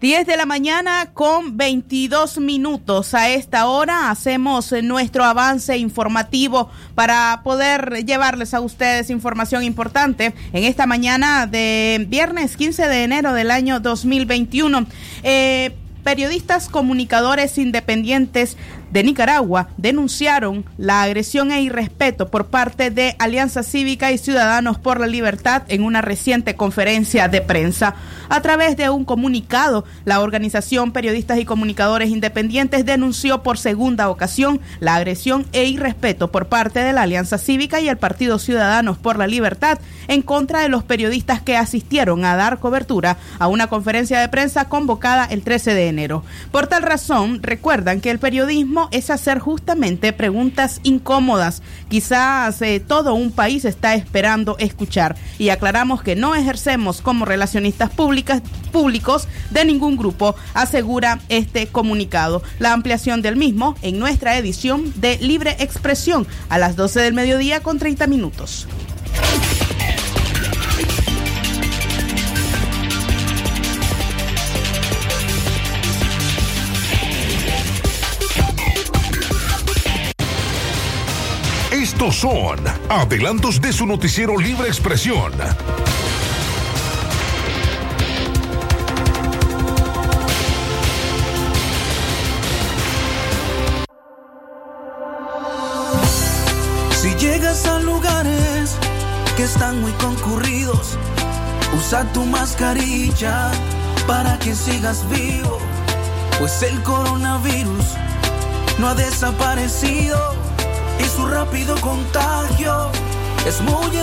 10 de la mañana con 22 minutos. A esta hora hacemos nuestro avance informativo para poder llevarles a ustedes información importante en esta mañana de viernes 15 de enero del año 2021. Eh, periodistas comunicadores independientes de Nicaragua denunciaron la agresión e irrespeto por parte de Alianza Cívica y Ciudadanos por la Libertad en una reciente conferencia de prensa. A través de un comunicado, la organización Periodistas y Comunicadores Independientes denunció por segunda ocasión la agresión e irrespeto por parte de la Alianza Cívica y el Partido Ciudadanos por la Libertad en contra de los periodistas que asistieron a dar cobertura a una conferencia de prensa convocada el 13 de enero. Por tal razón, recuerdan que el periodismo es hacer justamente preguntas incómodas. Quizás eh, todo un país está esperando escuchar. Y aclaramos que no ejercemos como relacionistas públicas, públicos de ningún grupo, asegura este comunicado. La ampliación del mismo en nuestra edición de Libre Expresión a las 12 del mediodía con 30 minutos. Estos son adelantos de su noticiero Libre Expresión. Si llegas a lugares que están muy concurridos, usa tu mascarilla para que sigas vivo, pues el coronavirus no ha desaparecido rápido contagio. Es muy